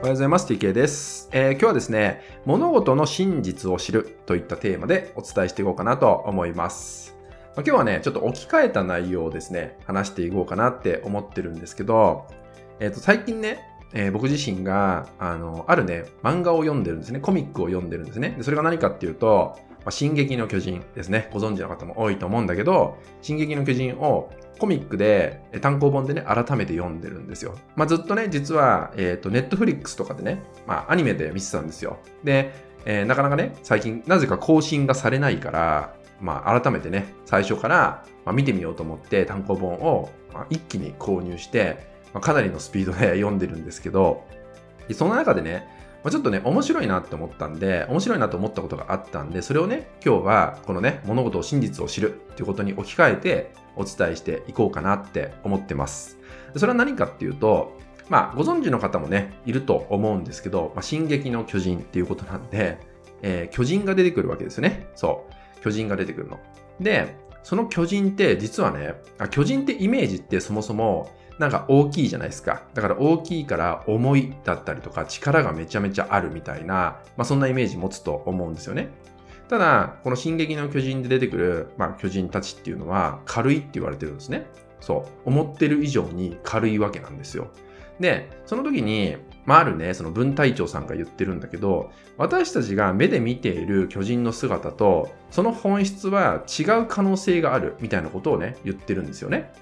おはようございます。TK です、えー今日はですね、物事の真実を知るといったテーマでお伝えしていこうかなと思います。まあ今日はね、ちょっと置き換えた内容をですね、話していこうかなって思ってるんですけど、えっ、と、最近ね、えー僕自身が、あの、あるね、漫画を読んでるんですね。コミックを読んでるんですね。でそれが何かっていうと、まあ、進撃の巨人ですね。ご存知の方も多いと思うんだけど、進撃の巨人をコミックで、単行本でね、改めて読んでるんですよ。まあ、ずっとね、実は、えっ、と、ネットフリックスとかでね、まあ、アニメで見てたんですよ。で、えーなかなかね、最近、なぜか更新がされないから、まあ、改めてね、最初から、まあ、見てみようと思って単行本を、まあ、一気に購入して、まあ、かなりのスピードで読んでるんですけど、その中でね、まあ、ちょっとね、面白いなって思ったんで、面白いなと思ったことがあったんで、それをね、今日はこのね、物事を真実を知るっていうことに置き換えてお伝えしていこうかなって思ってます。それは何かっていうと、まあ、ご存知の方もね、いると思うんですけど、まあ、進撃の巨人っていうことなんで、えー巨人が出てくるわけですよね。そう。巨人が出てくるの。で、その巨人って実はね、あ巨人ってイメージってそもそもなんか大きいじゃないですか。だから大きいから重いだったりとか力がめちゃめちゃあるみたいな、まあそんなイメージ持つと思うんですよね。ただ、この進撃の巨人で出てくる、まあ、巨人たちっていうのは軽いって言われてるんですね。そう。思ってる以上に軽いわけなんですよ。で、その時に、まあ、あるね、その文隊長さんが言ってるんだけど、私たちが目で見ている巨人の姿と、その本質は違う可能性があるみたいなことをね、言ってるんですよね。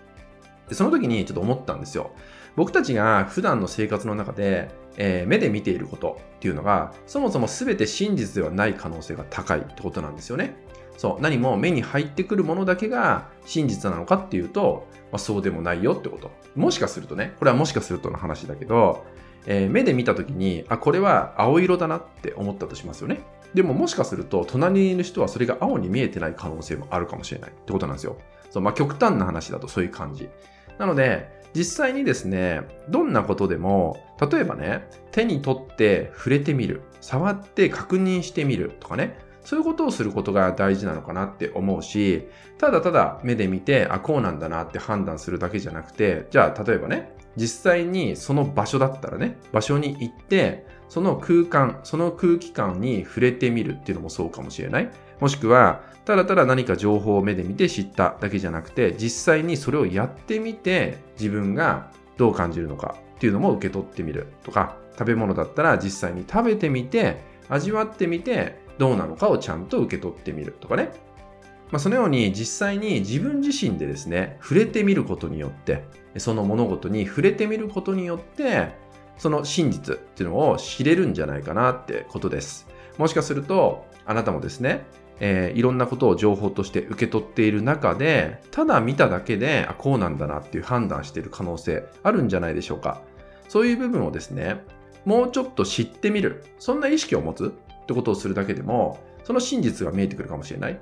でその時にちょっと思ったんですよ。僕たちが普段の生活の中で、えー目で見ていることっていうのが、そもそも全て真実ではない可能性が高いってことなんですよね。そう、何も目に入ってくるものだけが真実なのかっていうと、まあ、そうでもないよってこと。もしかするとね、これはもしかするとの話だけど、えー目で見た時に、あ、これは青色だなって思ったとしますよね。でももしかすると、隣にいる人はそれが青に見えてない可能性もあるかもしれないってことなんですよ。そう、まあ、極端な話だとそういう感じ。なので、実際にですね、どんなことでも、例えばね、手に取って触れてみる、触って確認してみるとかね、そういうことをすることが大事なのかなって思うし、ただただ目で見て、あ、こうなんだなって判断するだけじゃなくて、じゃあ例えばね、実際にその場所だったらね、場所に行って、その空間、その空気感に触れてみるっていうのもそうかもしれない。もしくは、ただただ何か情報を目で見て知っただけじゃなくて、実際にそれをやってみて、自分がどう感じるのかっていうのも受け取ってみるとか、食べ物だったら実際に食べてみて、味わってみて、どうなのかをちゃんと受け取ってみるとかね。まあ、そのように実際に自分自身でですね、触れてみることによって、その物事に触れてみることによって、その真実っていうのを知れるんじゃないかなってことです。もしかすると、あなたもですね、えーいろんなことを情報として受け取っている中で、ただ見ただけで、あ、こうなんだなっていう判断している可能性あるんじゃないでしょうか。そういう部分をですね、もうちょっと知ってみる。そんな意識を持つってことをするだけでも、その真実が見えてくるかもしれない。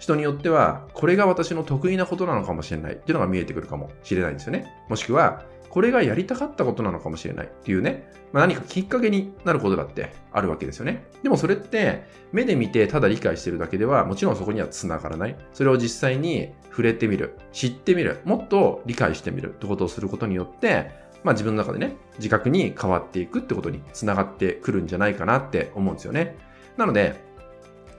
人によっては、これが私の得意なことなのかもしれないっていうのが見えてくるかもしれないんですよね。もしくは、これがやりたかったことなのかもしれないっていうね、まあ、何かきっかけになることだってあるわけですよね。でもそれって、目で見てただ理解してるだけでは、もちろんそこには繋がらない。それを実際に触れてみる、知ってみる、もっと理解してみるってことをすることによって、まあ自分の中でね、自覚に変わっていくってことに繋がってくるんじゃないかなって思うんですよね。なので、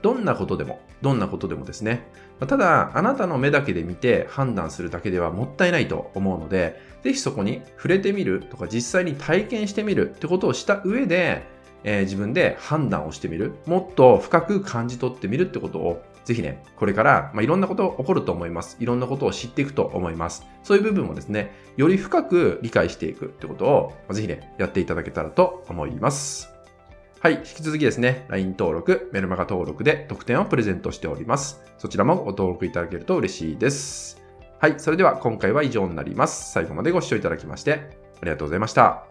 どんなことでも、どんなことでもですね、ただ、あなたの目だけで見て判断するだけではもったいないと思うので、ぜひそこに触れてみるとか実際に体験してみるってことをした上で、えー自分で判断をしてみる。もっと深く感じ取ってみるってことを、ぜひね、これから、まあ、いろんなこと起こると思います。いろんなことを知っていくと思います。そういう部分をですね、より深く理解していくってことを、まあぜひね、やっていただけたらと思います。はい。引き続きですね、LINE 登録、メルマガ登録で特典をプレゼントしております。そちらもご登録いただけると嬉しいです。はい。それでは今回は以上になります。最後までご視聴いただきまして、ありがとうございました。